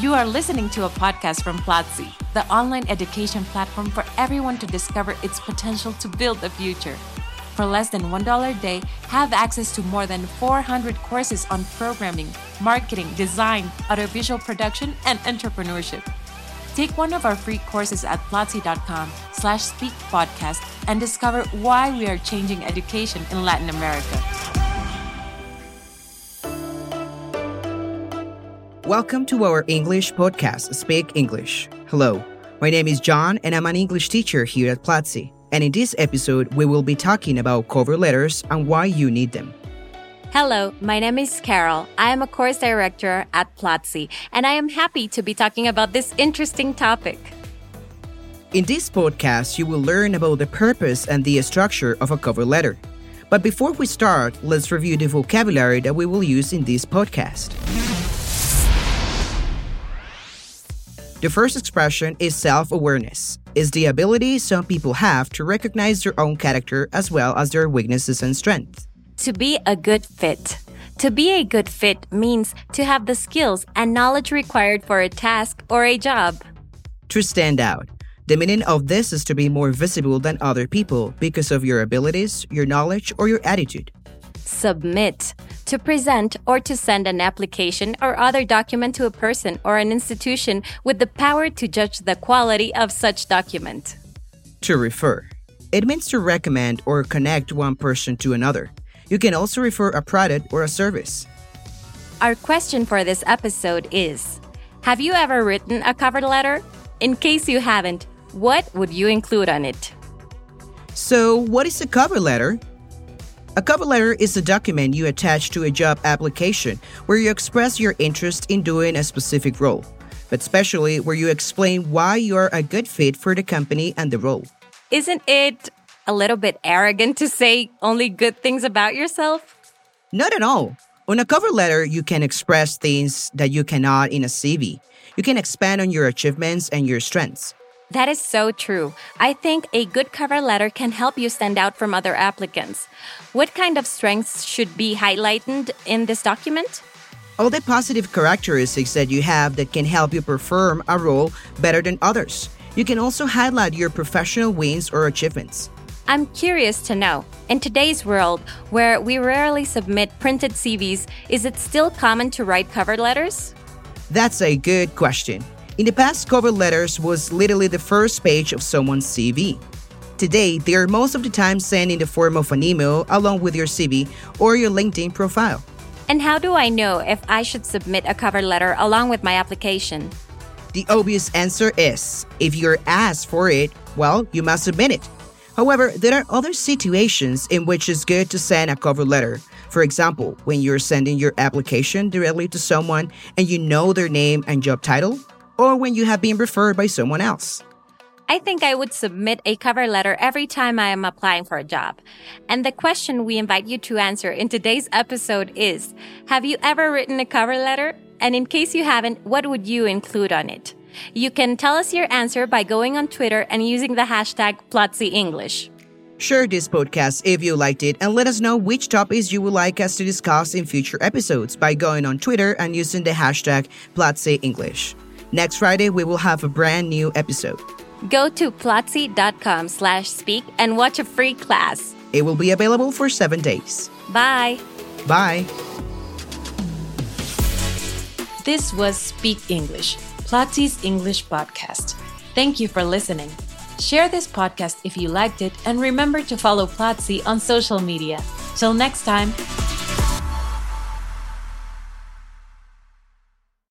You are listening to a podcast from Platzi, the online education platform for everyone to discover its potential to build the future. For less than $1 a day, have access to more than 400 courses on programming, marketing, design, audiovisual production, and entrepreneurship. Take one of our free courses at platzi.com slash speak podcast and discover why we are changing education in Latin America. Welcome to our English podcast, Speak English. Hello, my name is Jhon and I'm an English teacher here at Platzi. And in this episode, we will be talking about cover letters and why you need them. Hello, my name is Carol. I am a course director at Platzi, and I am happy to be talking about this interesting topic. In this podcast, you will learn about the purpose and the structure of a cover letter. But before we start, let's review the vocabulary that we will use in this podcast. The first expression is self awareness. Is the ability some people have to recognize their own character as well as their weaknesses and strengths. To be a good fit. To be a good fit means to have the skills and knowledge required for a task or a job. To stand out. The meaning of this is to be more visible than other people because of your abilities, your knowledge, or your attitude. Submit. To present or to send an application or other document to a person or an institution with the power to judge the quality of such document. To refer. It means to recommend or connect one person to another. You can also refer a product or a service. Our question for this episode is Have you ever written a cover letter? In case you haven't, what would you include on it? So, what is a cover letter? A cover letter is a document you attach to a job application where you express your interest in doing a specific role, but especially where you explain why you are a good fit for the company and the role. Isn't it a little bit arrogant to say only good things about yourself? Not at all. On a cover letter, you can express things that you cannot in a CV. You can expand on your achievements and your strengths. That is so true. I think a good cover letter can help you stand out from other applicants. What kind of strengths should be highlighted in this document? All the positive characteristics that you have that can help you perform a role better than others. You can also highlight your professional wins or achievements. I'm curious to know, in today's world where we rarely submit printed CVs, is it still common to write cover letters? That's a good question. In the past, cover letters was literally the first page of someone's CV. Today, they are most of the time sent in the form of an email along with your CV or your LinkedIn profile. And how do I know if I should submit a cover letter along with my application? The obvious answer is if you're asked for it, well, you must submit it. However, there are other situations in which it's good to send a cover letter. For example, when you're sending your application directly to someone and you know their name and job title, or when you have been referred by someone else. I think I would submit a cover letter every time I am applying for a job. And the question we invite you to answer in today's episode is Have you ever written a cover letter? And in case you haven't, what would you include on it? You can tell us your answer by going on Twitter and using the hashtag PlatziEnglish. Share this podcast if you liked it and let us know which topics you would like us to discuss in future episodes by going on Twitter and using the hashtag PlatziEnglish. Next Friday, we will have a brand new episode. Go to platzi.com slash speak and watch a free class. It will be available for seven days. Bye. Bye. This was Speak English, Platzi's English podcast. Thank you for listening. Share this podcast if you liked it and remember to follow Platzi on social media. Till next time.